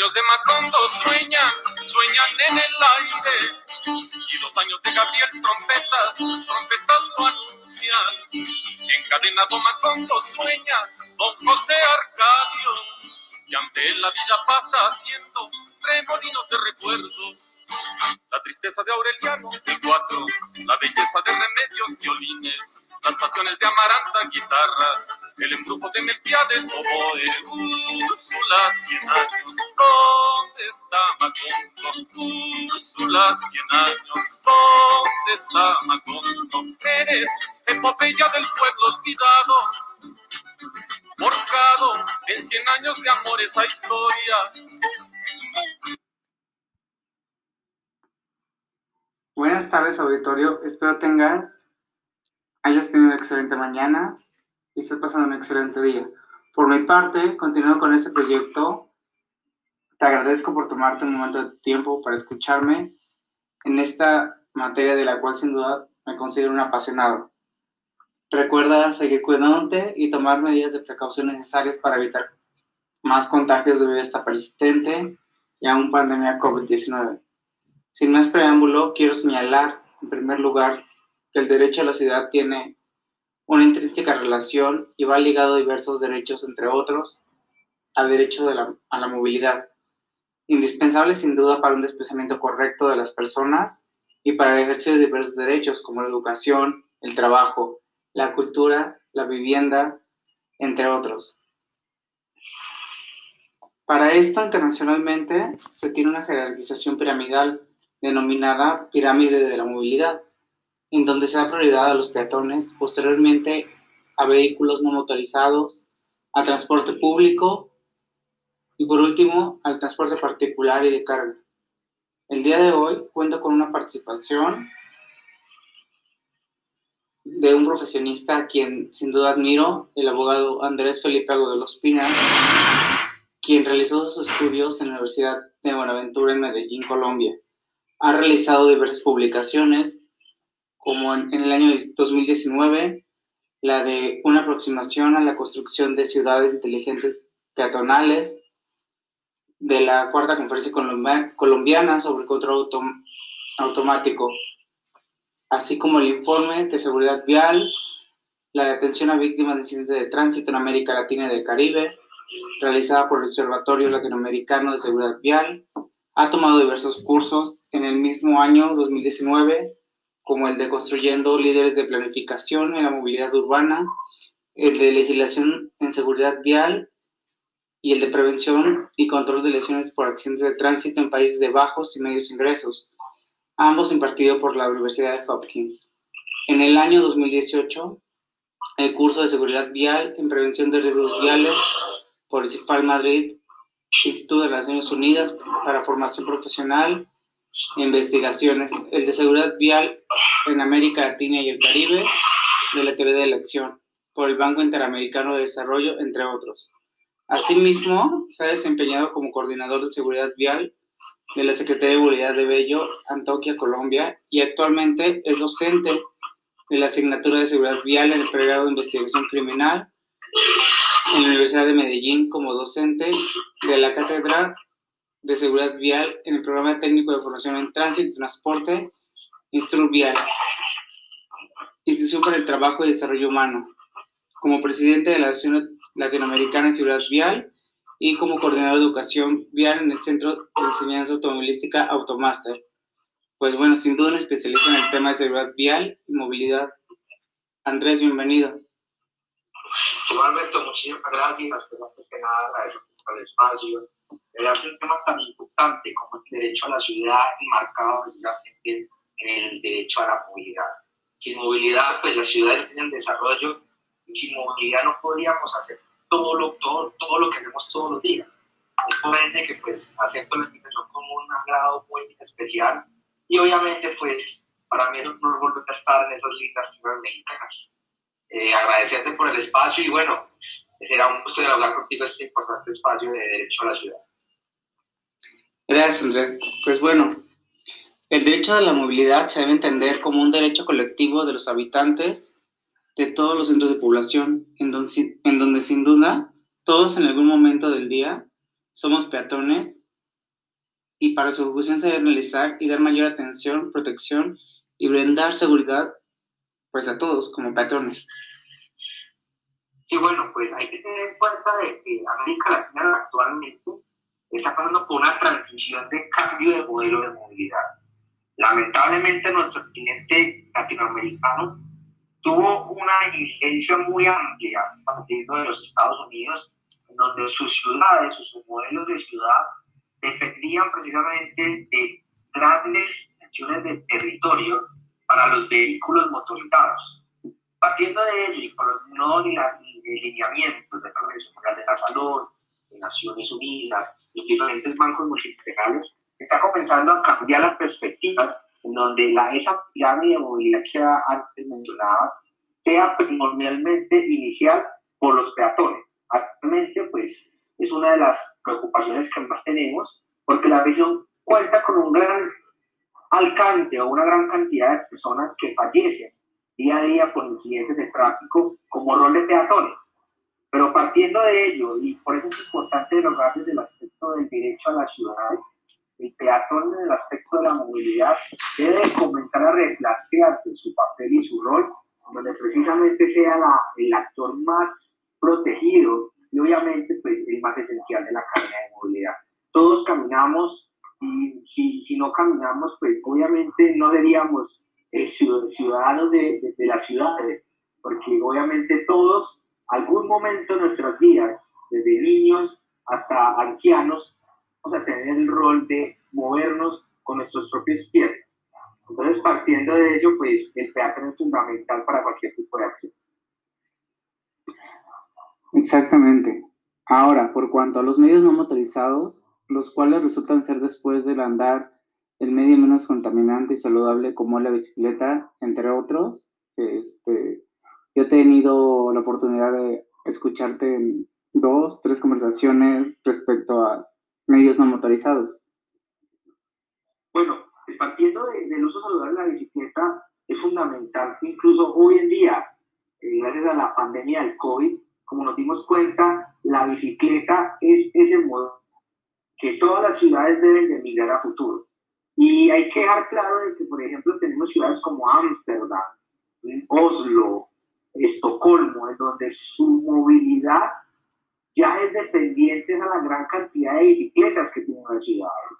Los 100 años de Macondo sueñan, sueñan en el aire. Y los años de Gabriel trompetas, trompetas lo anuncian. Encadenado Macondo sueña, don José Arcadio. Y ante la vida pasa haciendo remolinos de recuerdos la tristeza de Aureliano, cuatro, la belleza de remedios, violines, las pasiones de Amaranta, guitarras, el embrujo de Melquiades, oboe, Úrsula, cien años, ¿dónde está Macondo? Úrsula, cien años, ¿dónde está Macondo? Eres epopeya del pueblo olvidado, forjado en cien años de amor esa historia Buenas tardes, auditorio. Espero tengas, hayas tenido una excelente mañana y estés pasando un excelente día. Por mi parte, continuando con este proyecto, te agradezco por tomarte un momento de tiempo para escucharme en esta materia de la cual sin duda me considero un apasionado. Recuerda seguir cuidándote y tomar medidas de precaución necesarias para evitar más contagios de esta persistente y aún pandemia COVID-19. Sin más preámbulo, quiero señalar, en primer lugar, que el derecho a la ciudad tiene una intrínseca relación y va ligado a diversos derechos, entre otros, al derecho a la movilidad, indispensable sin duda para un desplazamiento correcto de las personas y para el ejercicio de diversos derechos como la educación, el trabajo, la cultura, la vivienda, entre otros. Para esto, internacionalmente, se tiene una jerarquización piramidal denominada pirámide de la movilidad, en donde se da prioridad a los peatones, posteriormente a vehículos no motorizados, a transporte público y por último al transporte particular y de carga. El día de hoy cuento con una participación de un profesionista a quien sin duda admiro, el abogado Andrés Felipe Agudelo Espina, quien realizó sus estudios en la Universidad de Buenaventura en Medellín, Colombia. Ha realizado diversas publicaciones, como en, el año 2019, la de una aproximación a la construcción de ciudades inteligentes peatonales, de la Cuarta Conferencia Colombiana sobre Control Automático, así como el informe de seguridad vial, la de atención a víctimas de incidentes de tránsito en América Latina y del Caribe, realizada por el Observatorio Latinoamericano de Seguridad Vial, ha tomado diversos cursos en el mismo año 2019, como el de Construyendo Líderes de Planificación en la Movilidad Urbana, el de Legislación en Seguridad Vial y el de Prevención y Control de Lesiones por Accidentes de Tránsito en Países de Bajos y Medios Ingresos, ambos impartidos por la Universidad de Hopkins. En el año 2018, el curso de Seguridad Vial en Prevención de Riesgos Viales por el CIFAL Madrid Instituto de las Naciones Unidas para Formación Profesional e Investigaciones, el de Seguridad Vial en América Latina y el Caribe, de la Teoría de la Acción, por el Banco Interamericano de Desarrollo, entre otros. Asimismo, se ha desempeñado como coordinador de seguridad vial de la Secretaría de Movilidad de Bello, Antioquia, Colombia, y actualmente es docente de la asignatura de seguridad vial en el pregrado de investigación criminal en la Universidad de Medellín como docente de la Cátedra de Seguridad Vial en el Programa Técnico de Formación en Tránsito y Transporte, Instru Vial, Institución para el Trabajo y Desarrollo Humano, como presidente de la Asociación Latinoamericana de Seguridad Vial y como coordinador de educación vial en el Centro de Enseñanza Automovilística Automaster. Pues bueno, sin duda un especialista en el tema de seguridad vial y movilidad. Andrés, bienvenido. Alberto, muchísimas gracias, pero antes que nada agradezco por el espacio. Es un tema tan importante como el derecho a la ciudad enmarcado precisamente en el derecho a la movilidad. Sin movilidad, pues las ciudades tienen desarrollo y sin movilidad no podríamos hacer todo lo, todo, todo lo que hacemos todos los días. Es por ende que pues acepto la invitación como un agrado muy especial y obviamente pues para mí es un a estar en esas lindas ciudades mexicanas eh, agradecerte por el espacio y bueno, será un gusto hablar contigo este importante espacio de Derecho a la Ciudad. Gracias, Andrés. Pues bueno, el derecho a la movilidad se debe entender como un derecho colectivo de los habitantes de todos los centros de población, en donde, en donde sin duda todos en algún momento del día somos peatones y para su ejecución se debe realizar y dar mayor atención, protección y brindar seguridad pues a todos como peatones. Sí, bueno, pues hay que tener en cuenta de que América Latina actualmente está pasando por una transición de cambio de modelo de movilidad. Lamentablemente nuestro cliente latinoamericano tuvo una incidencia muy amplia partiendo de los Estados Unidos, en donde sus ciudades sus modelos de ciudad dependían precisamente de grandes extensiones de territorio para los vehículos motorizados. Partiendo de ello y por los nuevos lineamientos de la Organización de la Salud, de Naciones Unidas y diferentes bancos multilaterales, está comenzando a cambiar las perspectivas en donde la, esa pirámide de movilidad que antes mencionabas sea primordialmente inicial por los peatones. Actualmente, pues, es una de las preocupaciones que más tenemos, porque la región cuenta con un gran alcance o una gran cantidad de personas que fallecen día a día por incidentes de tráfico como rol de peatones. Pero partiendo de ello, y por eso es importante lograr desde el aspecto del derecho a la ciudad, el peatón en el aspecto de la movilidad debe comenzar a replantearse su papel y su rol, donde precisamente sea la, el actor más protegido y obviamente pues, el más esencial de la cadena de movilidad. Todos caminamos y si, si no caminamos, pues obviamente no seríamos eh, ciudadanos de, de, las ciudades, porque obviamente todos, algún momento en nuestras vidas, desde niños hasta ancianos, vamos a tener el rol de movernos con nuestros propios pies. Entonces, partiendo de ello, pues el peatón es fundamental para cualquier tipo de acción. Exactamente. Ahora, por cuanto a los medios no motorizados, los cuales resultan ser después del andar el medio menos contaminante y saludable como la bicicleta, entre otros, este, yo he tenido la oportunidad de escucharte en dos, tres conversaciones respecto a medios no motorizados. Bueno, partiendo del uso saludable de la bicicleta, es fundamental incluso hoy en día, eh, gracias a la pandemia del COVID, como nos dimos cuenta, la bicicleta es ese modo que todas las ciudades deben de migrar a futuro. Y hay que dejar claro de que, por ejemplo, tenemos ciudades como Ámsterdam, Oslo, Estocolmo, en donde su movilidad ya es dependiente a la gran cantidad de bicicletas que tienen las ciudades.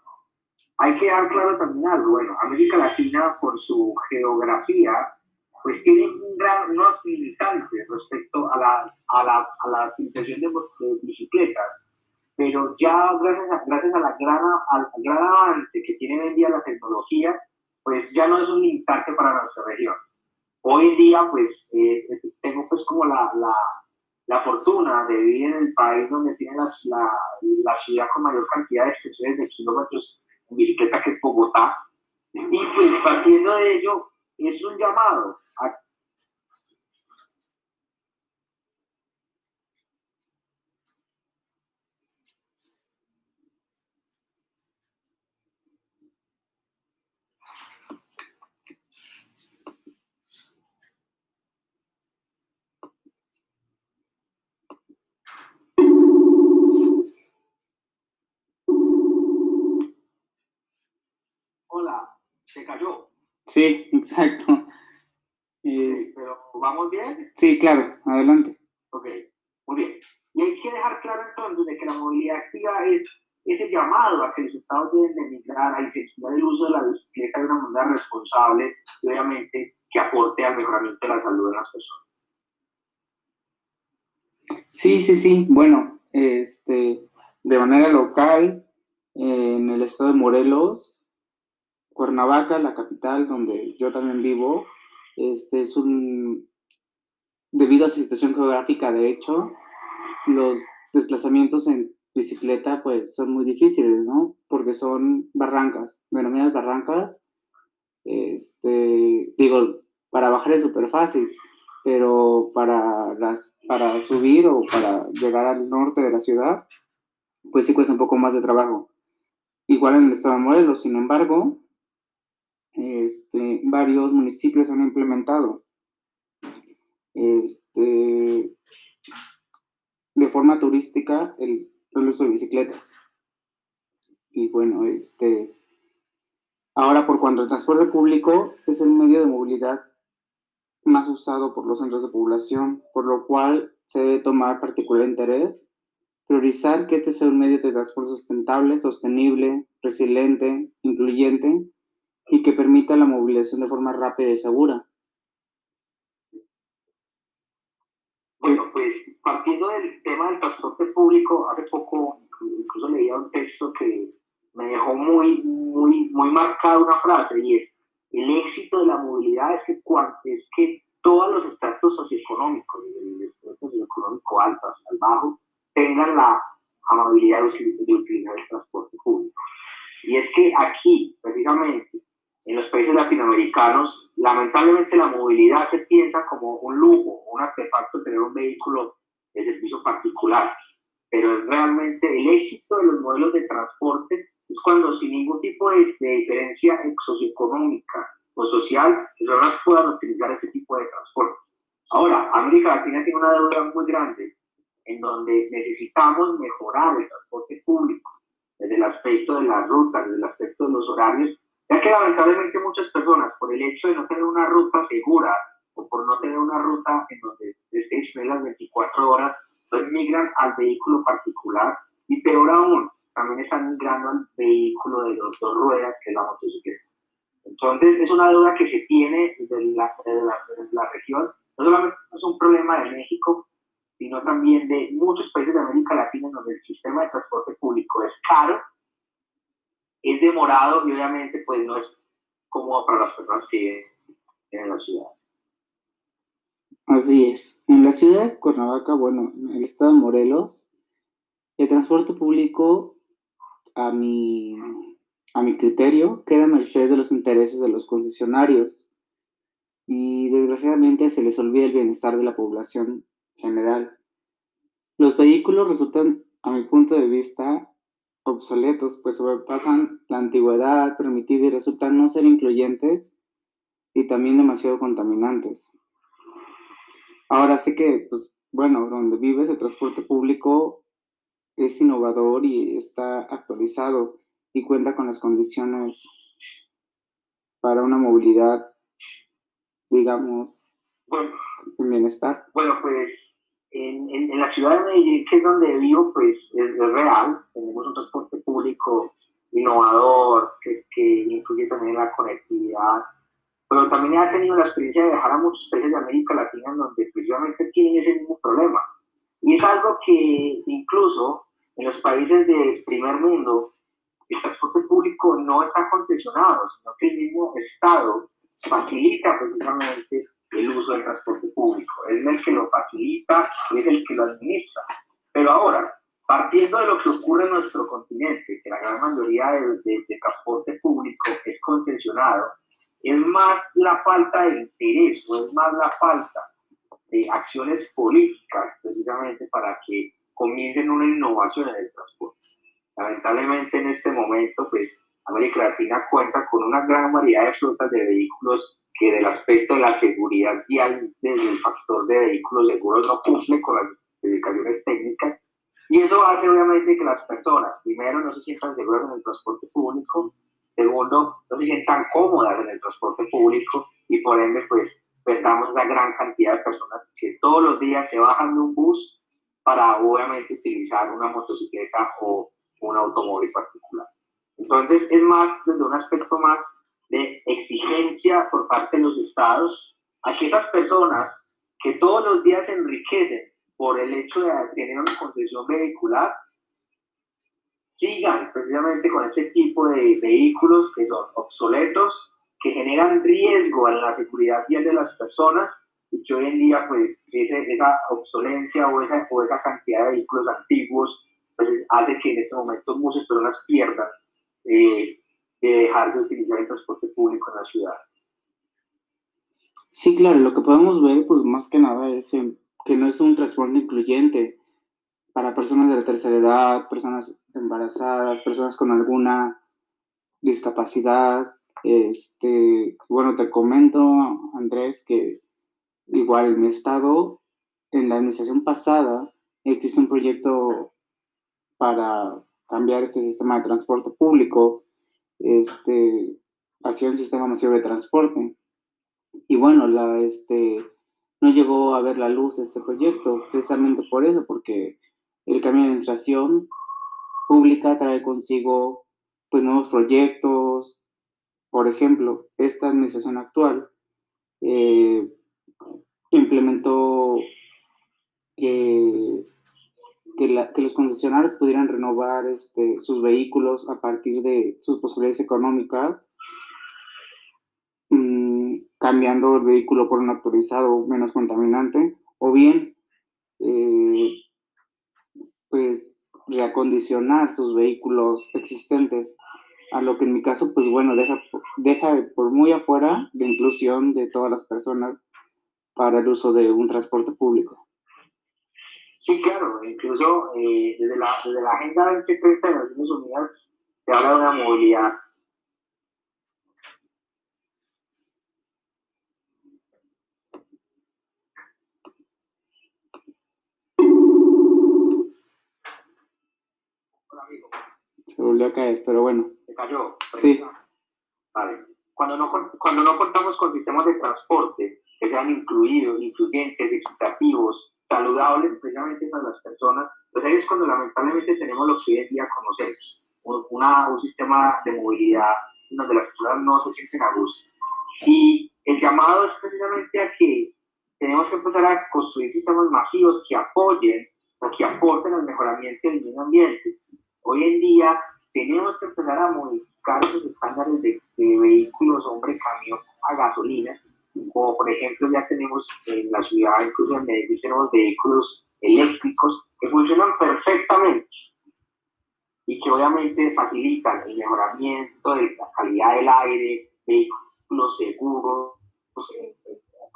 Hay que dejar claro también algo, bueno, América Latina por su geografía pues tienen un gran, unos limitantes respecto a la, a la, a la utilización de, bicicletas, pero ya gracias a, gracias a la gran, al gran avance que tiene hoy en día la tecnología, pues ya no es un limitante para nuestra región. Hoy en día, pues, eh, tengo pues como la, la, la, fortuna de vivir en el país donde tiene la, la, la ciudad con mayor cantidad de extensiones de kilómetros en bicicleta que es Bogotá. Y pues partiendo de ello, es un llamado Hola, se cayó. Sí, exacto. ¿Pero vamos bien? Sí, claro, adelante. Ok, muy bien. Y hay que dejar claro entonces de que la movilidad activa es ese llamado a que los estados deben de migrar a incentivar el uso de la bicicleta de una manera responsable y obviamente que aporte al mejoramiento de la salud de las personas. Sí, sí, sí. Bueno, este, de manera local, en el estado de Morelos, Cuernavaca, la capital donde yo también vivo, este es un, debido a su situación geográfica, de hecho, los desplazamientos en bicicleta pues son muy difíciles, ¿no? Porque son barrancas, denominadas barrancas. Este, digo, para bajar es súper fácil, pero para, las, para subir o para llegar al norte de la ciudad, pues sí cuesta un poco más de trabajo. Igual en el estado de Morelos, sin embargo, este, varios municipios han implementado este, de forma turística el, uso de bicicletas. Y bueno, este, ahora por cuanto el transporte público es el medio de movilidad más usado por los centros de población, por lo cual se debe tomar particular interés, priorizar que este sea un medio de transporte sustentable, sostenible, resiliente, incluyente y que permita la movilización de forma rápida y segura. Bueno, pues partiendo del tema del transporte público, hace poco incluso leía un texto que me dejó muy, muy, muy marcada una frase y es, el éxito de la movilidad es que, es que todos los estratos socioeconómicos, el socioeconómico alto hasta el bajo, tengan la amabilidad de utilizar el transporte público. Y es que aquí, precisamente, en los países latinoamericanos, lamentablemente la movilidad se piensa como un lujo, un artefacto tener un vehículo de servicio particular, pero es realmente el éxito de los modelos de transporte es cuando sin ningún tipo de, diferencia socioeconómica o social, las personas puedan utilizar ese tipo de transporte. Ahora, América Latina tiene una deuda muy grande en donde necesitamos mejorar el transporte público desde el aspecto de las rutas, desde el aspecto de los horarios, ya que lamentablemente muchas personas, por el hecho de no tener una ruta segura o por no tener una ruta en donde esté disponible las 24 horas, pues migran al vehículo particular y peor aún, también están migrando al vehículo de dos, ruedas, que es la motocicleta. Entonces, es una deuda que se tiene desde la, la, región. No solamente es un problema de México, sino también de muchos países de América Latina donde el sistema de transporte público es caro, es demorado y obviamente pues no es cómodo para las personas que viven en la ciudad. Así es. En la ciudad de Cuernavaca, bueno, en el estado de Morelos, el transporte público, a mi, a mi criterio, queda a merced de los intereses de los concesionarios y desgraciadamente se les olvida el bienestar de la población general. Los vehículos resultan, a mi punto de vista, obsoletos, pues sobrepasan la antigüedad permitida y resultan no ser incluyentes y también demasiado contaminantes. Ahora sé que, pues, bueno, donde vives el transporte público es innovador y está actualizado y cuenta con las condiciones para una movilidad, digamos, bueno, en bienestar. Bueno, pues en, en, la ciudad de Medellín, que es donde vivo, pues es, real. Innovador que, que incluye también la conectividad pero también he tenido la experiencia de viajar a muchos países de América Latina en donde precisamente tienen ese mismo problema. Y es algo que incluso en los países del primer mundo, el transporte público no está concesionado, sino que el mismo Estado facilita precisamente el uso del transporte público. Es el que lo facilita, es el que lo administra. Pero ahora, partiendo de lo que ocurre en nuestro continente, que la gran mayoría de, de transporte público es concesionado, es más la falta de interés o es más la falta de acciones políticas precisamente para que comiencen una innovación en el transporte. Lamentablemente en este momento, pues América Latina cuenta con una gran variedad de flotas de vehículos que del aspecto de la seguridad vial, desde el factor de vehículos seguros, no cumple con las especificaciones técnicas. Y eso hace obviamente que las personas, primero, no se sientan seguras en el transporte público, Segundo, no se sientan cómodas en el transporte público y por ende, pues, perdamos una gran cantidad de personas que todos los días se bajan de un bus para obviamente utilizar una motocicleta o un automóvil particular. Entonces, es más desde un aspecto más de exigencia por parte de los estados a que esas personas que todos los días se enriquecen por el hecho de tener una concesión vehicular sigan precisamente con ese tipo de vehículos que son obsoletos, que generan riesgo a la seguridad vial de las personas y que hoy en día pues esa obsolencia o esa, o esa cantidad de vehículos antiguos pues, hace que en este momento muchas personas pierdan eh, de dejar de utilizar el transporte público en la ciudad. Sí, claro, lo que podemos ver pues más que nada es que no es un transporte incluyente, para personas de la tercera edad, personas embarazadas, personas con alguna discapacidad. Este, bueno, te comento, Andrés, que igual en mi estado, en la administración pasada, existe un proyecto para cambiar este sistema de transporte público este, hacia un sistema masivo de transporte. Y bueno, la, este, no llegó a ver la luz este proyecto, precisamente por eso, porque el cambio de administración pública trae consigo pues nuevos proyectos. Por ejemplo, esta administración actual eh, implementó que, que, los concesionarios pudieran renovar este, sus vehículos a partir de sus posibilidades económicas, cambiando el vehículo por un actualizado menos contaminante, o bien, eh, pues, reacondicionar sus vehículos existentes a lo que en mi caso, pues bueno, deja, deja por muy afuera la inclusión de todas las personas para el uso de un transporte público. Sí, claro, incluso eh, desde, la, desde la Agenda 2030 de Naciones Unidas se habla de una movilidad Se volvió a caer, pero bueno. Se cayó. Sí. Vale. Cuando no, cuando no contamos con sistemas de transporte que sean incluidos, incluyentes, equitativos, saludables precisamente para las personas, pues ahí es cuando lamentablemente tenemos lo que hoy en día conocemos, una, un sistema de movilidad donde las personas no se sienten a gusto. Y el llamado es precisamente a que tenemos que empezar a construir sistemas masivos que apoyen o que aporten al mejoramiento del medio ambiente. Hoy en día tenemos que empezar a modificar esos estándares de, vehículos hombre camión a gasolina, como por ejemplo ya tenemos en la ciudad, incluso en Medellín, tenemos vehículos eléctricos que funcionan perfectamente y que obviamente facilitan el mejoramiento de la calidad del aire, vehículos seguros pues,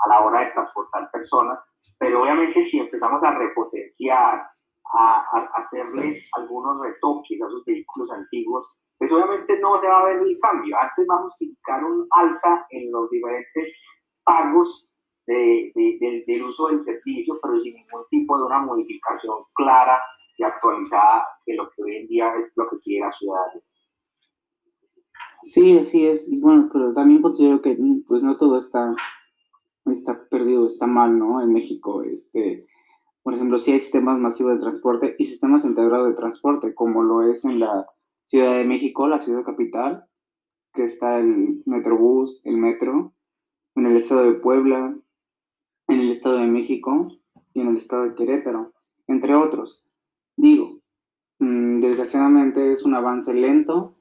a la hora de transportar personas, pero obviamente si empezamos a repotenciar a, hacerle algunos retoques a esos vehículos antiguos, pues obviamente no se va a ver el cambio. Antes vamos a indicar un alza en los diferentes pagos de, del uso del servicio, pero sin ningún tipo de una modificación clara y actualizada de lo que hoy en día es lo que quiere la ciudadanía. Sí, así es. bueno, pero también considero que pues no todo está, está perdido, está mal, ¿no? En México, este, por ejemplo, si hay sistemas masivos de transporte y sistemas integrados de transporte, como lo es en la Ciudad de México, la ciudad capital, que está el Metrobús, el metro, en el estado de Puebla, en el estado de México y en el estado de Querétaro, entre otros. Digo, mm, desgraciadamente es un avance lento,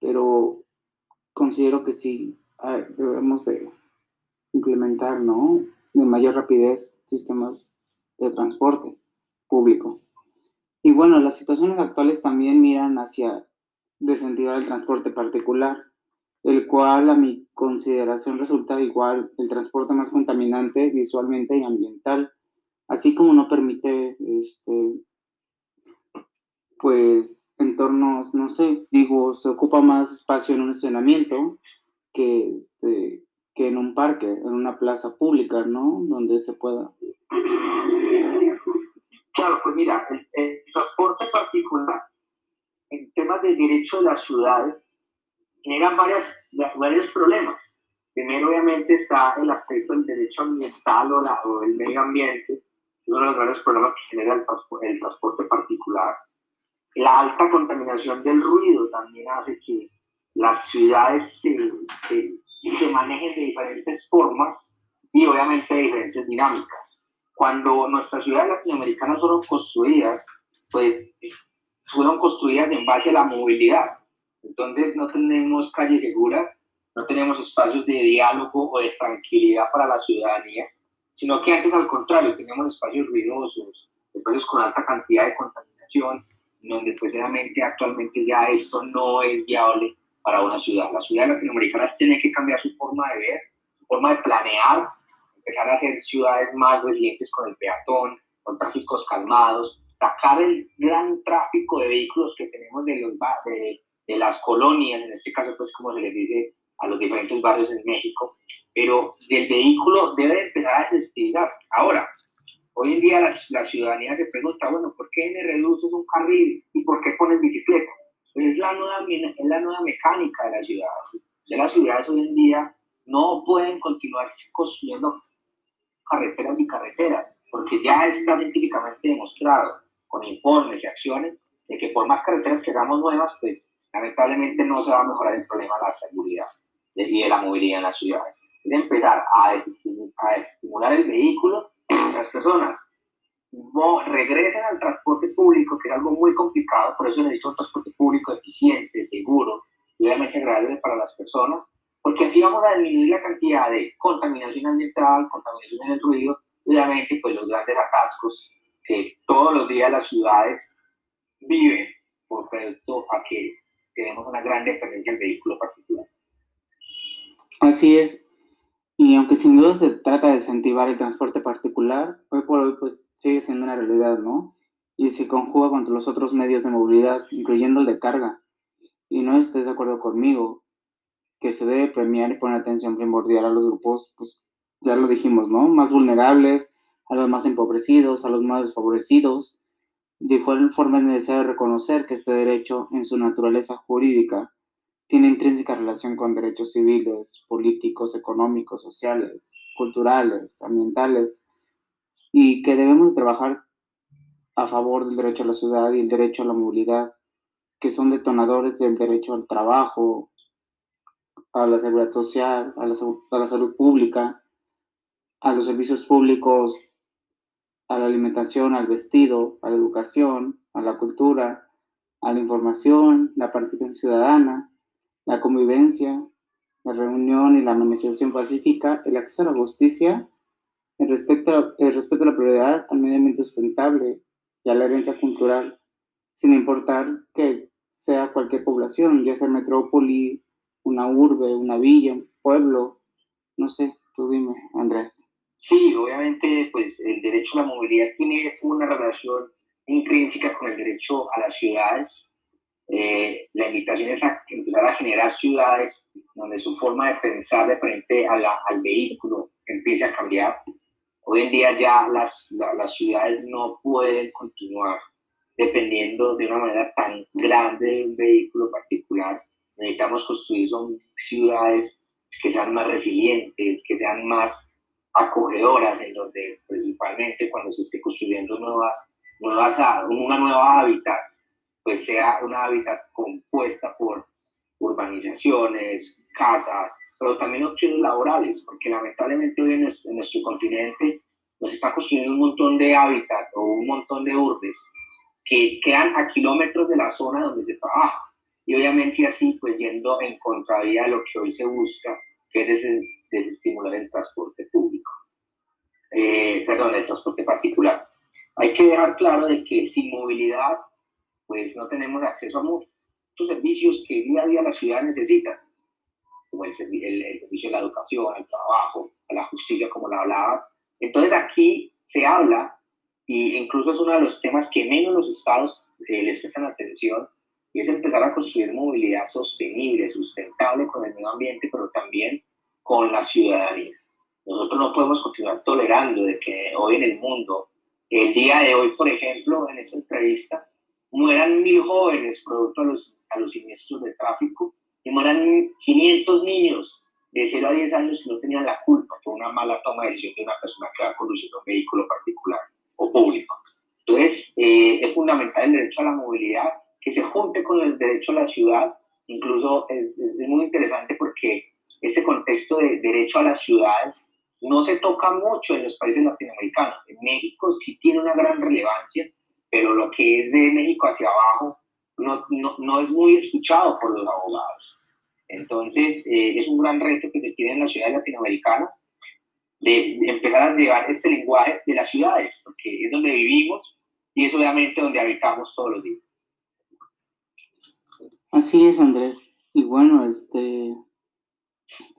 pero considero que sí debemos de implementar, ¿no? De mayor rapidez sistemas de transporte público. Y bueno, las situaciones actuales también miran hacia descentivar el transporte particular, el cual a mi consideración resulta igual el transporte más contaminante visualmente y ambiental, así como no permite, este, pues, entornos, no sé, digo, se ocupa más espacio en un estacionamiento que, este, que en un parque, en una plaza pública, ¿no? Donde se pueda Claro, pues mira, el, transporte particular en temas de derecho de las ciudades generan varias, varios problemas. Primero, obviamente, está el aspecto del derecho ambiental o, la, o el medio ambiente, uno de los grandes problemas que genera el, el transporte particular. La alta contaminación del ruido también hace que las ciudades se, se, se manejen de diferentes formas y obviamente de diferentes dinámicas cuando nuestras ciudades latinoamericanas fueron construidas, pues fueron construidas en base a la movilidad. Entonces no tenemos calles seguras, no tenemos espacios de diálogo o de tranquilidad para la ciudadanía, sino que antes al contrario, tenemos espacios ruidosos, espacios con alta cantidad de contaminación, donde pues realmente actualmente ya esto no es viable para una ciudad. Las ciudades latinoamericanas tienen que cambiar su forma de ver, su forma de planear empezar a hacer ciudades más resilientes con el peatón, con tráficos calmados, sacar el gran tráfico de vehículos que tenemos de, los, de, de las colonias, en este caso pues como se les dice a los diferentes barrios en México, pero del vehículo debe empezar a desestigar. Ahora, Hoy en día la, ciudadanía se pregunta, bueno, ¿por qué me reduces un carril y por qué pones bicicleta? Es la nueva, es la nueva mecánica de la ciudad. De las ciudades hoy en día no pueden continuar construyendo carreteras y carreteras, porque ya está científicamente demostrado con informes y acciones de que por más carreteras que hagamos nuevas, pues lamentablemente no se va a mejorar el problema de la seguridad y de la movilidad en las ciudades. Es empezar a, a estimular el vehículo, las personas no regresen al transporte público, que es algo muy complicado, por eso necesito un transporte público eficiente, seguro y obviamente agradable para las personas, porque así vamos a disminuir la cantidad de contaminación ambiental, contaminación del ruido, y obviamente pues los grandes atascos que todos los días las ciudades viven por producto a que tenemos una gran dependencia del vehículo particular. Así es. Y aunque sin duda se trata de incentivar el transporte particular, hoy por hoy pues sigue siendo una realidad, ¿no? Y se conjuga contra los otros medios de movilidad, incluyendo el de carga. Y no estés de acuerdo conmigo, que se debe premiar y poner atención primordial a los grupos, pues ya lo dijimos, ¿no? Más vulnerables, a los más empobrecidos, a los más desfavorecidos. De igual forma es necesario reconocer que este derecho, en su naturaleza jurídica, tiene intrínseca relación con derechos civiles, políticos, económicos, sociales, culturales, ambientales, y que debemos trabajar a favor del derecho a la ciudad y el derecho a la movilidad, que son detonadores del derecho al trabajo, a la seguridad social, a la, a la salud pública, a los servicios públicos, a la alimentación, al vestido, a la educación, a la cultura, a la información, la participación ciudadana, la convivencia, la reunión y la manifestación pacífica, el acceso a la justicia, el respeto a, el respeto a la prioridad al medio ambiente sustentable y a la herencia cultural, sin importar que sea cualquier población, ya sea metrópoli, una urbe, una villa, un pueblo, no sé, tú dime, Andrés. Sí, obviamente, pues el derecho a la movilidad tiene una relación intrínseca con el derecho a las ciudades. Eh, la invitación es a empezar a generar ciudades donde su forma de pensar de frente a la, al vehículo empiece a cambiar. Hoy en día ya las, las ciudades no pueden continuar dependiendo de una manera tan grande de un vehículo particular. Necesitamos construir son ciudades que sean más resilientes, que sean más acogedoras, en donde principalmente cuando se esté construyendo nuevas, nuevas, una nueva hábitat, pues sea una hábitat compuesta por urbanizaciones, casas, pero también opciones laborales, porque lamentablemente hoy en, nuestro continente nos está construyendo un montón de hábitat o un montón de urbes que quedan a kilómetros de la zona donde se trabaja. Y obviamente así, pues yendo en contravía de lo que hoy se busca, que es desestimular el transporte público, eh, perdón, el transporte particular. Hay que dejar claro de que sin movilidad, pues no tenemos acceso a muchos servicios que día a día la ciudad necesita, como el, el, servicio de la educación, el trabajo, la justicia, como la hablabas. Entonces aquí se habla, y incluso es uno de los temas que menos los estados eh, les prestan atención, y es empezar a construir movilidad sostenible, sustentable con el medio ambiente, pero también con la ciudadanía. Nosotros no podemos continuar tolerando de que hoy en el mundo, el día de hoy, por ejemplo, en esta entrevista, mueran mil jóvenes producto a los, a los siniestros de tráfico y mueran 500 niños de 0 a 10 años que no tenían la culpa por una mala toma de decisión de una persona que va conduciendo un vehículo particular o público. Entonces, eh, es fundamental el derecho a la movilidad, que se junte con el derecho a la ciudad. Incluso es, es muy interesante porque ese contexto de derecho a las ciudades no se toca mucho en los países latinoamericanos. En México sí tiene una gran relevancia, pero lo que es de México hacia abajo no, no, no es muy escuchado por los abogados. Entonces, eh, es un gran reto que se tiene en las ciudades latinoamericanas de, empezar a llevar este lenguaje de las ciudades, porque es donde vivimos y es obviamente donde habitamos todos los días. Así es, Andrés. Y bueno, este,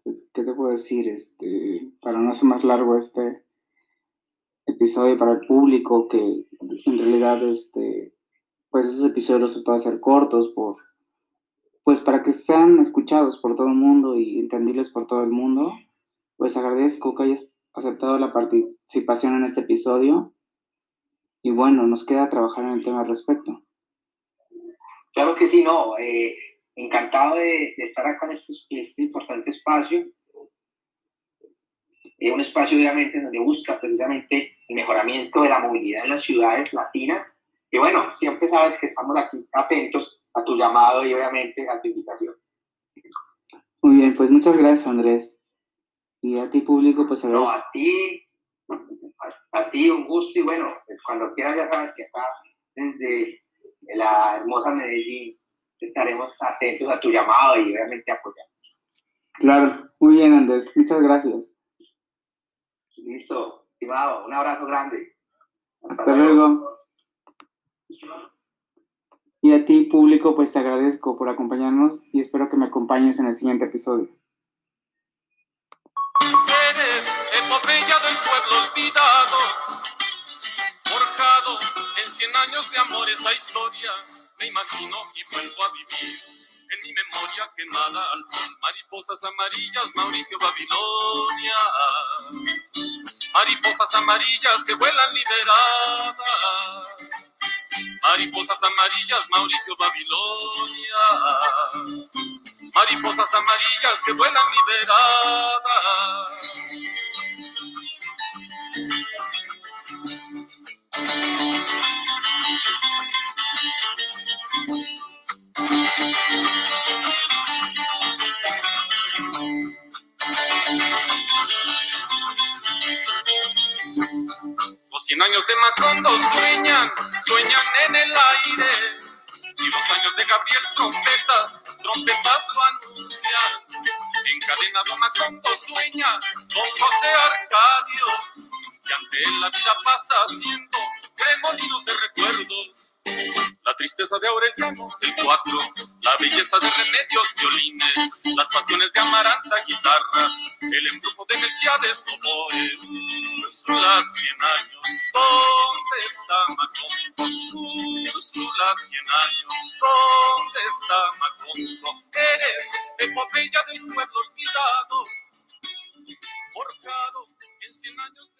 pues, ¿qué te puedo decir? Este, para no hacer más largo este episodio para el público, que en realidad, este, pues esos episodios se pueden hacer cortos por, pues para que sean escuchados por todo el mundo y entendibles por todo el mundo, pues agradezco que hayas aceptado la participación en este episodio y bueno, nos queda trabajar en el tema al respecto. Claro que sí, no. Eh, encantado de, estar acá en este, este importante espacio. Es un espacio, obviamente, donde busca precisamente el mejoramiento de la movilidad en las ciudades latinas. Y bueno, siempre sabes que estamos aquí atentos a tu llamado y obviamente a tu invitación. Muy bien, pues muchas gracias, Andrés. Y a ti, público, pues a No, a ti, a, ti un gusto y bueno, pues cuando quieras ya sabes que acá desde la hermosa Medellín estaremos atentos a tu llamado y obviamente apoyamos. Claro, muy bien Andrés, muchas gracias. Listo, estimado, un abrazo grande. Hasta, luego. Y a ti, público, pues te agradezco por acompañarnos y espero que me acompañes en el siguiente episodio. Eres epopeya del pueblo olvidado, forjado en cien años de amor esa historia me imagino y vuelvo a vivir en mi memoria quemada al sol. Mariposas amarillas, Mauricio Babilonia. Mariposas amarillas que vuelan liberadas. Mariposas amarillas, Mauricio Babilonia. Mariposas amarillas que vuelan liberadas. Cien años de Macondo sueñan, sueñan en el aire. Y los años de Gabriel trompetas, trompetas lo anuncian. Encadenado Macondo sueña con José Arcadio. Y ante él la vida pasa haciendo remolinos de recuerdos. La tristeza de Aureliano, el cuatro, la belleza de remedios, violines, las pasiones de Amaranta, guitarras, el embrujo de Melquiades, oboes, Úrsula, cien años, ¿dónde está Macondo? Úrsula, cien años, ¿dónde está Macondo? Eres epopeya del pueblo olvidado, forjado en cien años.